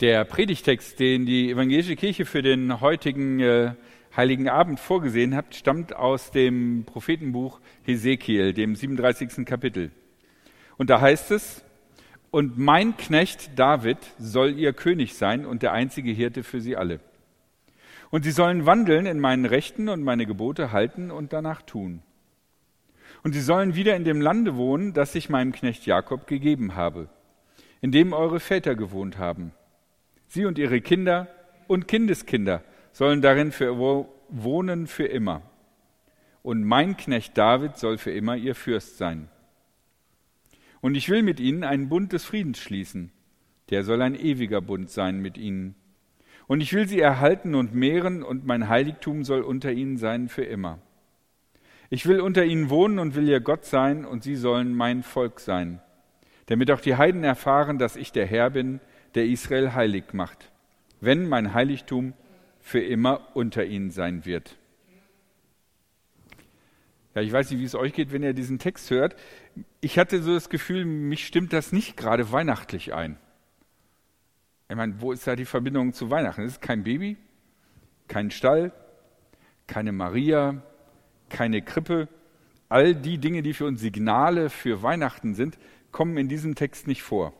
Der Predigtext, den die evangelische Kirche für den heutigen äh, Heiligen Abend vorgesehen hat, stammt aus dem Prophetenbuch Hesekiel, dem 37. Kapitel. Und da heißt es, und mein Knecht David soll ihr König sein und der einzige Hirte für sie alle. Und sie sollen wandeln in meinen Rechten und meine Gebote halten und danach tun. Und sie sollen wieder in dem Lande wohnen, das ich meinem Knecht Jakob gegeben habe, in dem eure Väter gewohnt haben Sie und ihre Kinder und Kindeskinder sollen darin für wohnen für immer. Und mein Knecht David soll für immer ihr Fürst sein. Und ich will mit ihnen einen Bund des Friedens schließen. Der soll ein ewiger Bund sein mit ihnen. Und ich will sie erhalten und mehren, und mein Heiligtum soll unter ihnen sein für immer. Ich will unter ihnen wohnen und will ihr Gott sein, und sie sollen mein Volk sein, damit auch die Heiden erfahren, dass ich der Herr bin, der Israel heilig macht, wenn mein Heiligtum für immer unter ihnen sein wird. Ja, ich weiß nicht, wie es euch geht, wenn ihr diesen Text hört. Ich hatte so das Gefühl, mich stimmt das nicht gerade weihnachtlich ein. Ich meine, wo ist da die Verbindung zu Weihnachten? Es ist kein Baby, kein Stall, keine Maria, keine Krippe. All die Dinge, die für uns Signale für Weihnachten sind, kommen in diesem Text nicht vor.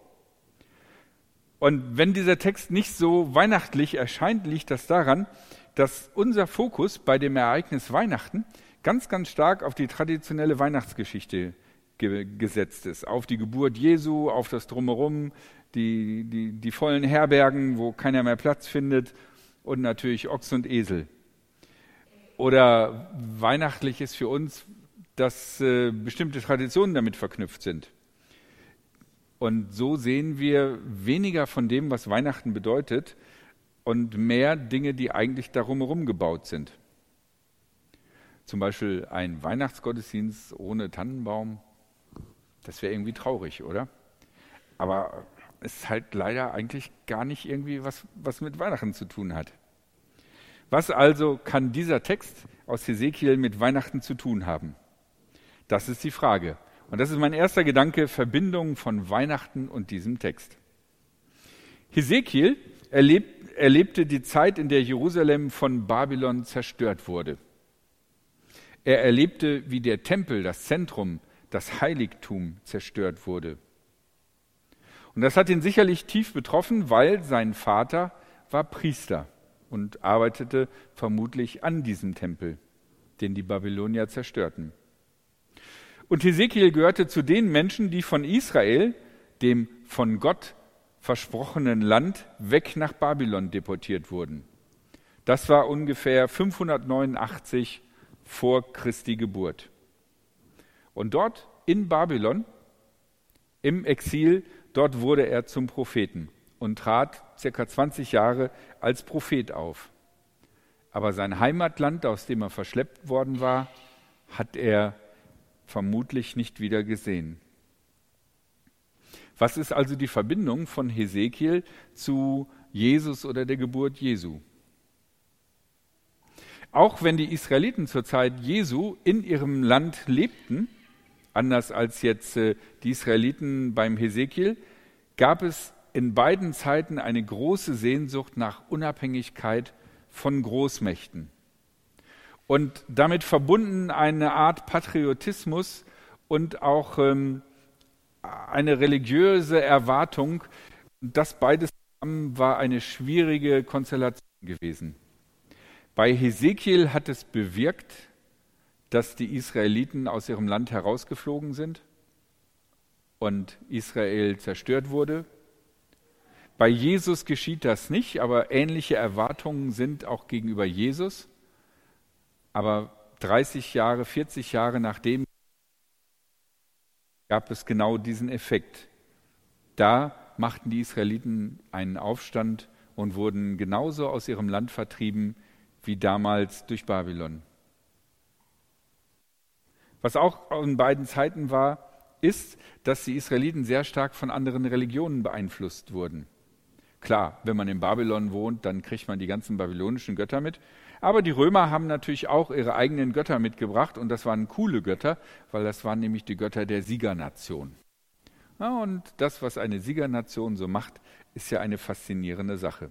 Und wenn dieser Text nicht so weihnachtlich erscheint, liegt das daran, dass unser Fokus bei dem Ereignis Weihnachten ganz, ganz stark auf die traditionelle Weihnachtsgeschichte ge gesetzt ist. Auf die Geburt Jesu, auf das Drumherum, die, die, die vollen Herbergen, wo keiner mehr Platz findet und natürlich Ochs und Esel. Oder weihnachtlich ist für uns, dass äh, bestimmte Traditionen damit verknüpft sind. Und so sehen wir weniger von dem, was Weihnachten bedeutet und mehr Dinge, die eigentlich darum herum gebaut sind. Zum Beispiel ein Weihnachtsgottesdienst ohne Tannenbaum. Das wäre irgendwie traurig, oder? Aber es ist halt leider eigentlich gar nicht irgendwie was, was mit Weihnachten zu tun hat. Was also kann dieser Text aus Hesekiel mit Weihnachten zu tun haben? Das ist die Frage. Und das ist mein erster Gedanke, Verbindung von Weihnachten und diesem Text. Hesekiel erlebt, erlebte die Zeit, in der Jerusalem von Babylon zerstört wurde. Er erlebte, wie der Tempel, das Zentrum, das Heiligtum zerstört wurde. Und das hat ihn sicherlich tief betroffen, weil sein Vater war Priester und arbeitete vermutlich an diesem Tempel, den die Babylonier zerstörten. Und Hesekiel gehörte zu den Menschen, die von Israel, dem von Gott versprochenen Land, weg nach Babylon deportiert wurden. Das war ungefähr 589 vor Christi Geburt. Und dort in Babylon, im Exil, dort wurde er zum Propheten und trat circa 20 Jahre als Prophet auf. Aber sein Heimatland, aus dem er verschleppt worden war, hat er vermutlich nicht wieder gesehen. Was ist also die Verbindung von Hesekiel zu Jesus oder der Geburt Jesu? Auch wenn die Israeliten zur Zeit Jesu in ihrem Land lebten, anders als jetzt äh, die Israeliten beim Hesekiel, gab es in beiden Zeiten eine große Sehnsucht nach Unabhängigkeit von Großmächten und damit verbunden eine Art Patriotismus und auch ähm, eine religiöse Erwartung. Das beides zusammen war eine schwierige Konstellation gewesen. Bei Hesekiel hat es bewirkt, dass die Israeliten aus ihrem Land herausgeflogen sind und Israel zerstört wurde. Bei Jesus geschieht das nicht, aber ähnliche Erwartungen sind auch gegenüber Jesus. Aber 30 Jahre, 40 Jahre nachdem gab es genau diesen Effekt. Da machten die Israeliten einen Aufstand und wurden genauso aus ihrem Land vertrieben wie damals durch Babylon. Was auch in beiden Zeiten war, ist, dass die Israeliten sehr stark von anderen Religionen beeinflusst wurden. Klar, wenn man in Babylon wohnt, dann kriegt man die ganzen babylonischen Götter mit. Aber die Römer haben natürlich auch ihre eigenen Götter mitgebracht und das waren coole Götter, weil das waren nämlich die Götter der Siegernation. Ja, und das, was eine Siegernation so macht, ist ja eine faszinierende Sache.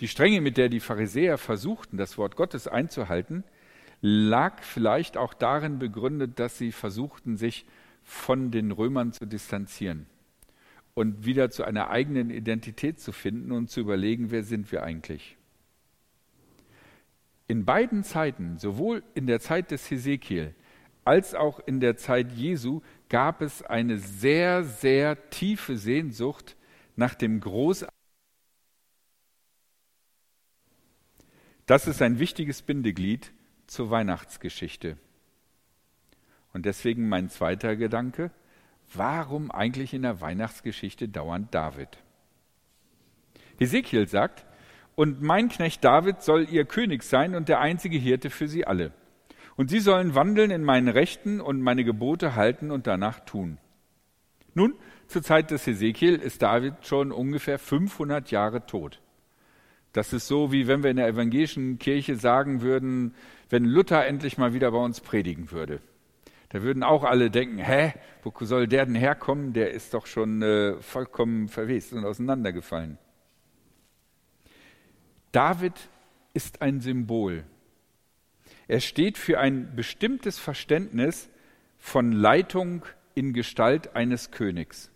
Die Strenge, mit der die Pharisäer versuchten, das Wort Gottes einzuhalten, lag vielleicht auch darin begründet, dass sie versuchten, sich von den Römern zu distanzieren und wieder zu einer eigenen Identität zu finden und zu überlegen, wer sind wir eigentlich. In beiden Zeiten, sowohl in der Zeit des Hesekiel als auch in der Zeit Jesu, gab es eine sehr, sehr tiefe Sehnsucht nach dem Großartigen. Das ist ein wichtiges Bindeglied zur Weihnachtsgeschichte. Und deswegen mein zweiter Gedanke, warum eigentlich in der Weihnachtsgeschichte dauernd David? Ezekiel sagt, und mein Knecht David soll ihr König sein und der einzige Hirte für sie alle. Und sie sollen wandeln in meinen Rechten und meine Gebote halten und danach tun. Nun, zur Zeit des Ezekiel ist David schon ungefähr 500 Jahre tot. Das ist so, wie wenn wir in der evangelischen Kirche sagen würden, wenn Luther endlich mal wieder bei uns predigen würde. Da würden auch alle denken, hä, wo soll der denn herkommen? Der ist doch schon äh, vollkommen verwest und auseinandergefallen. David ist ein Symbol. Er steht für ein bestimmtes Verständnis von Leitung in Gestalt eines Königs.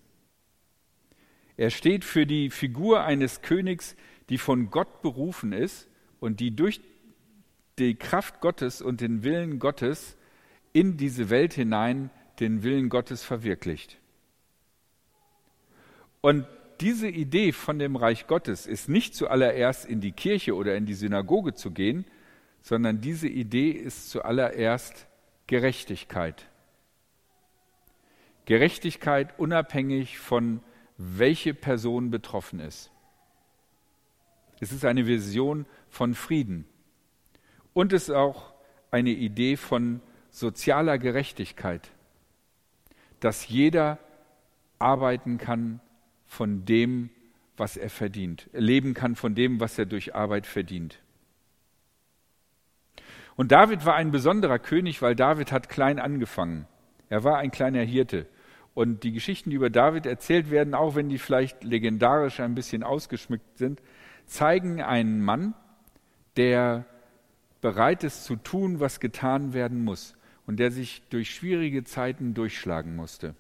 Er steht für die Figur eines Königs, die von Gott berufen ist und die durch die Kraft Gottes und den Willen Gottes in diese Welt hinein den Willen Gottes verwirklicht. Und diese Idee von dem Reich Gottes ist nicht zuallererst in die Kirche oder in die Synagoge zu gehen, sondern diese Idee ist zuallererst Gerechtigkeit. Gerechtigkeit unabhängig von welche Person betroffen ist. Es ist eine Vision von Frieden. Und es ist auch eine Idee von sozialer Gerechtigkeit, dass jeder arbeiten kann von dem, was er verdient, leben kann von dem, was er durch Arbeit verdient. Und David war ein besonderer König, weil David hat klein angefangen. Er war ein kleiner Hirte. Und die Geschichten, die über David erzählt werden, auch wenn die vielleicht legendarisch ein bisschen ausgeschmückt sind, zeigen einen Mann, der bereit ist zu tun, was getan werden muss und der sich durch schwierige Zeiten durchschlagen musste.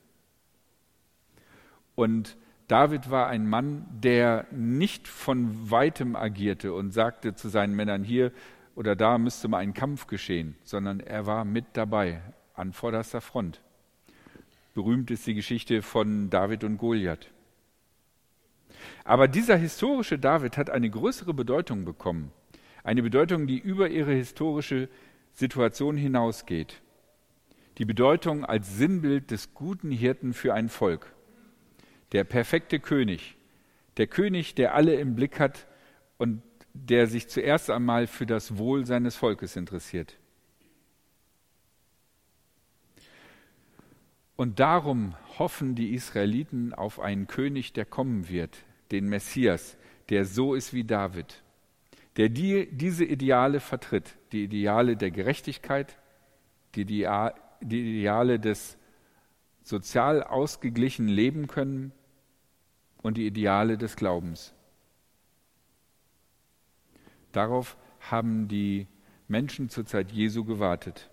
Und David war ein Mann, der nicht von weitem agierte und sagte zu seinen Männern, hier oder da müsste mal ein Kampf geschehen, sondern er war mit dabei an vorderster Front. Berühmt ist die Geschichte von David und Goliath. Aber dieser historische David hat eine größere Bedeutung bekommen. Eine Bedeutung, die über ihre historische Situation hinausgeht. Die Bedeutung als Sinnbild des guten Hirten für ein Volk. Der perfekte König. Der König, der alle im Blick hat und der sich zuerst einmal für das Wohl seines Volkes interessiert. Und darum hoffen die Israeliten auf einen König, der kommen wird, den Messias, der so ist wie David, der die, diese Ideale vertritt, die Ideale der Gerechtigkeit, die, die Ideale des sozial ausgeglichen Leben können und die Ideale des Glaubens. Darauf haben die Menschen zur Zeit Jesu gewartet.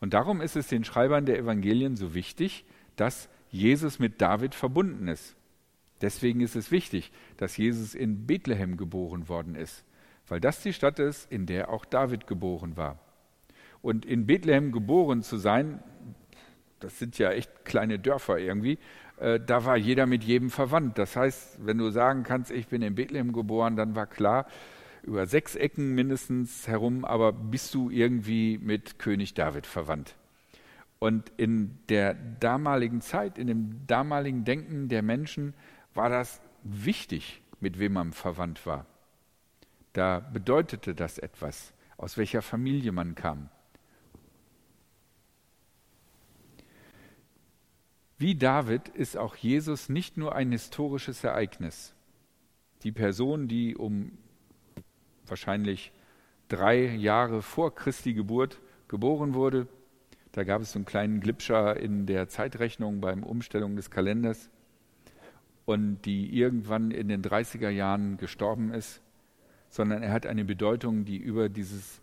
Und darum ist es den Schreibern der Evangelien so wichtig, dass Jesus mit David verbunden ist. Deswegen ist es wichtig, dass Jesus in Bethlehem geboren worden ist, weil das die Stadt ist, in der auch David geboren war. Und in Bethlehem geboren zu sein, das sind ja echt kleine Dörfer irgendwie, äh, da war jeder mit jedem verwandt. Das heißt, wenn du sagen kannst, ich bin in Bethlehem geboren, dann war klar, über sechs Ecken mindestens herum, aber bist du irgendwie mit König David verwandt. Und in der damaligen Zeit, in dem damaligen Denken der Menschen war das wichtig, mit wem man verwandt war. Da bedeutete das etwas, aus welcher Familie man kam. Wie David ist auch Jesus nicht nur ein historisches Ereignis. Die Person, die um wahrscheinlich drei Jahre vor Christi Geburt geboren wurde, Da gab es so einen kleinen Glipscher in der Zeitrechnung beim Umstellung des Kalenders und die irgendwann in den 30er Jahren gestorben ist, sondern er hat eine Bedeutung, die über dieses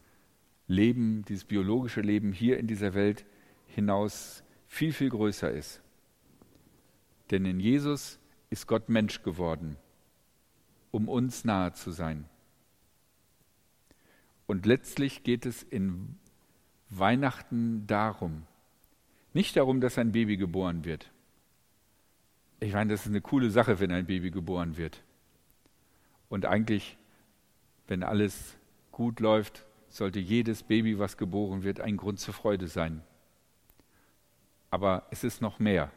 Leben, dieses biologische Leben hier in dieser Welt hinaus viel, viel größer ist. Denn in Jesus ist Gott Mensch geworden, um uns nahe zu sein. Und letztlich geht es in Weihnachten darum, nicht darum, dass ein Baby geboren wird. Ich meine, das ist eine coole Sache, wenn ein Baby geboren wird. Und eigentlich, wenn alles gut läuft, sollte jedes Baby, was geboren wird, ein Grund zur Freude sein. Aber es ist noch mehr.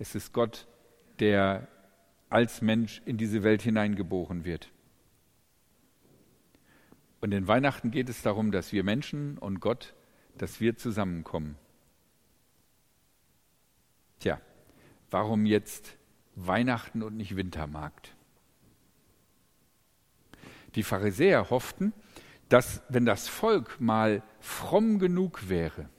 Es ist Gott, der als Mensch in diese Welt hineingeboren wird. Und in Weihnachten geht es darum, dass wir Menschen und Gott, dass wir zusammenkommen. Tja, warum jetzt Weihnachten und nicht Wintermarkt? Die Pharisäer hofften, dass wenn das Volk mal fromm genug wäre,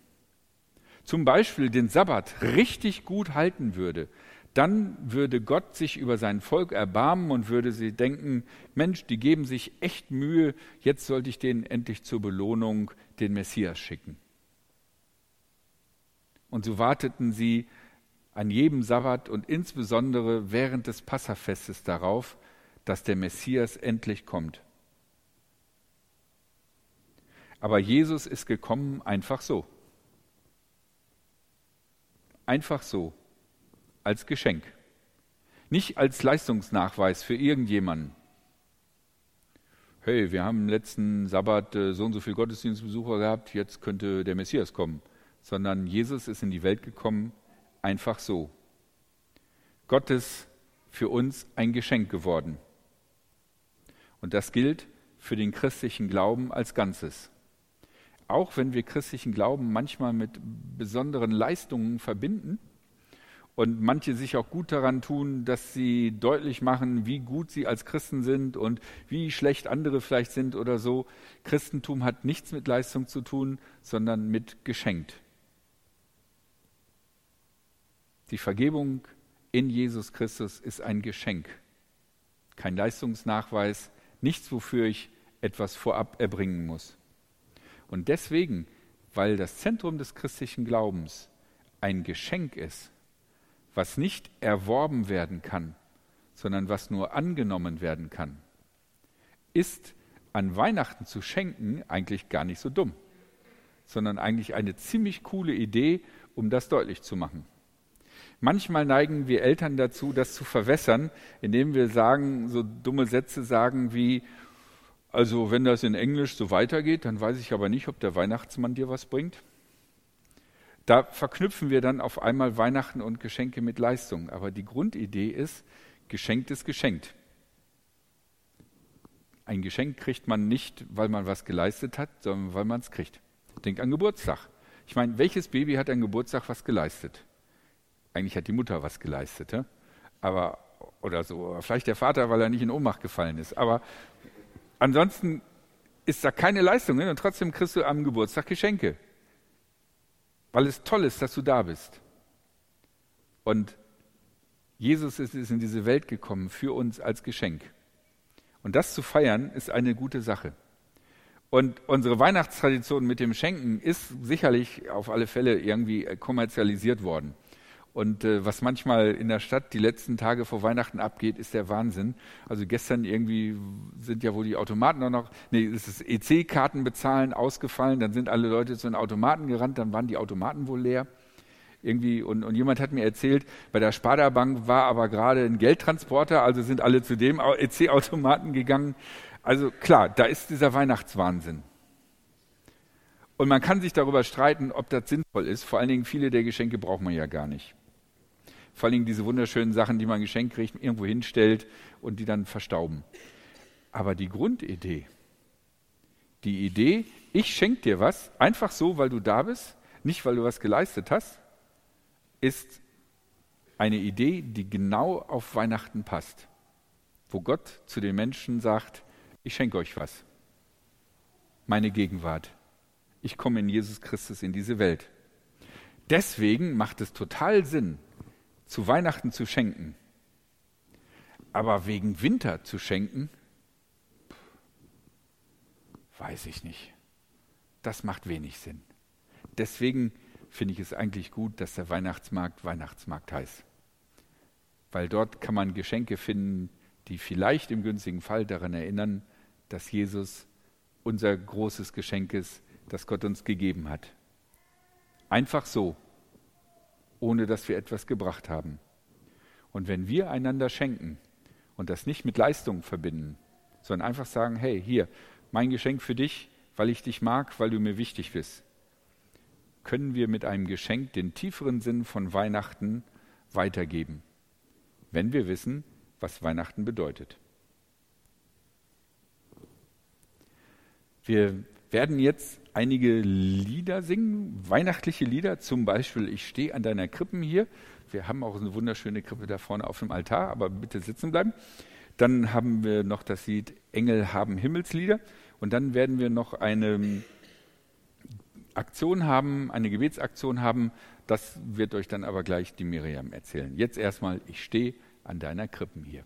zum Beispiel den Sabbat richtig gut halten würde, dann würde Gott sich über sein Volk erbarmen und würde sie denken, Mensch, die geben sich echt Mühe, jetzt sollte ich denen endlich zur Belohnung den Messias schicken. Und so warteten sie an jedem Sabbat und insbesondere während des Passafestes darauf, dass der Messias endlich kommt. Aber Jesus ist gekommen einfach so. Einfach so als Geschenk, nicht als Leistungsnachweis für irgendjemanden. Hey, wir haben letzten Sabbat äh, so und so viele Gottesdienstbesucher gehabt, jetzt könnte der Messias kommen, sondern Jesus ist in die Welt gekommen, einfach so. Gott ist für uns ein Geschenk geworden. Und das gilt für den christlichen Glauben als Ganzes. Auch wenn wir christlichen Glauben manchmal mit besonderen Leistungen verbinden, und manche sich auch gut daran tun, dass sie deutlich machen, wie gut sie als Christen sind und wie schlecht andere vielleicht sind oder so. Christentum hat nichts mit Leistung zu tun, sondern mit geschenkt. Die Vergebung in Jesus Christus ist ein Geschenk, kein Leistungsnachweis, nichts, wofür ich etwas vorab erbringen muss. Und deswegen, weil das Zentrum des christlichen Glaubens ein Geschenk ist, was nicht erworben werden kann, sondern was nur angenommen werden kann, ist an Weihnachten zu schenken eigentlich gar nicht so dumm, sondern eigentlich eine ziemlich coole Idee, um das deutlich zu machen. Manchmal neigen wir Eltern dazu, das zu verwässern, indem wir sagen, so dumme Sätze sagen wie, also wenn das in Englisch so weitergeht, dann weiß ich aber nicht, ob der Weihnachtsmann dir was bringt. Da verknüpfen wir dann auf einmal Weihnachten und Geschenke mit Leistung. Aber die Grundidee ist, geschenkt ist geschenkt. Ein Geschenk kriegt man nicht, weil man was geleistet hat, sondern weil man es kriegt. Denk an Geburtstag. Ich meine, welches Baby hat an Geburtstag was geleistet? Eigentlich hat die Mutter was geleistet, ja? aber oder so. Vielleicht der Vater, weil er nicht in Ohnmacht gefallen ist. Aber ansonsten ist da keine Leistung und trotzdem kriegst du am Geburtstag Geschenke weil es toll ist, dass du da bist. Und Jesus ist in diese Welt gekommen für uns als Geschenk. Und das zu feiern ist eine gute Sache. Und unsere Weihnachtstradition mit dem Schenken ist sicherlich auf alle Fälle irgendwie kommerzialisiert worden. Und äh, was manchmal in der Stadt die letzten Tage vor Weihnachten abgeht, ist der Wahnsinn. Also gestern irgendwie sind ja wohl die Automaten auch noch, nee, es ist EC-Karten bezahlen ausgefallen, dann sind alle Leute zu den Automaten gerannt, dann waren die Automaten wohl leer. Irgendwie, und, und jemand hat mir erzählt, bei der Sparda Bank war aber gerade ein Geldtransporter, also sind alle zu dem EC-Automaten gegangen. Also klar, da ist dieser Weihnachtswahnsinn. Und man kann sich darüber streiten, ob das sinnvoll ist. Vor allen Dingen viele der Geschenke braucht man ja gar nicht. Vor allem diese wunderschönen Sachen, die man geschenkt kriegt, irgendwo hinstellt und die dann verstauben. Aber die Grundidee, die Idee, ich schenke dir was, einfach so, weil du da bist, nicht weil du was geleistet hast, ist eine Idee, die genau auf Weihnachten passt. Wo Gott zu den Menschen sagt, ich schenke euch was. Meine Gegenwart. Ich komme in Jesus Christus in diese Welt. deswegen macht es total Sinn, zu Weihnachten zu schenken. Aber wegen Winter zu schenken, weiß ich nicht. Das macht wenig Sinn. Deswegen finde ich es eigentlich gut, dass der Weihnachtsmarkt Weihnachtsmarkt heißt. Weil dort kann man Geschenke finden, die vielleicht im günstigen Fall daran erinnern, dass Jesus unser großes Geschenk ist, das Gott uns gegeben hat. Einfach so, ohne dass wir etwas gebracht haben. Und wenn wir einander schenken und das nicht mit Leistung verbinden, sondern einfach sagen, hey, hier, mein Geschenk für dich, weil ich dich mag, weil du mir wichtig bist, können wir mit einem Geschenk den tieferen Sinn von Weihnachten weitergeben, wenn wir wissen, was Weihnachten bedeutet. Wir werden jetzt einige Lieder singen, weihnachtliche Lieder, zum Beispiel Ich stehe an deiner Krippen hier. Wir haben auch eine wunderschöne Krippe da vorne auf dem Altar, aber bitte sitzen bleiben. Dann haben wir noch das Lied Engel haben Himmelslieder und dann werden wir noch eine Aktion haben, eine Gebetsaktion haben. Das wird euch dann aber gleich die Miriam erzählen. Jetzt erstmal, ich stehe an deiner Krippen hier.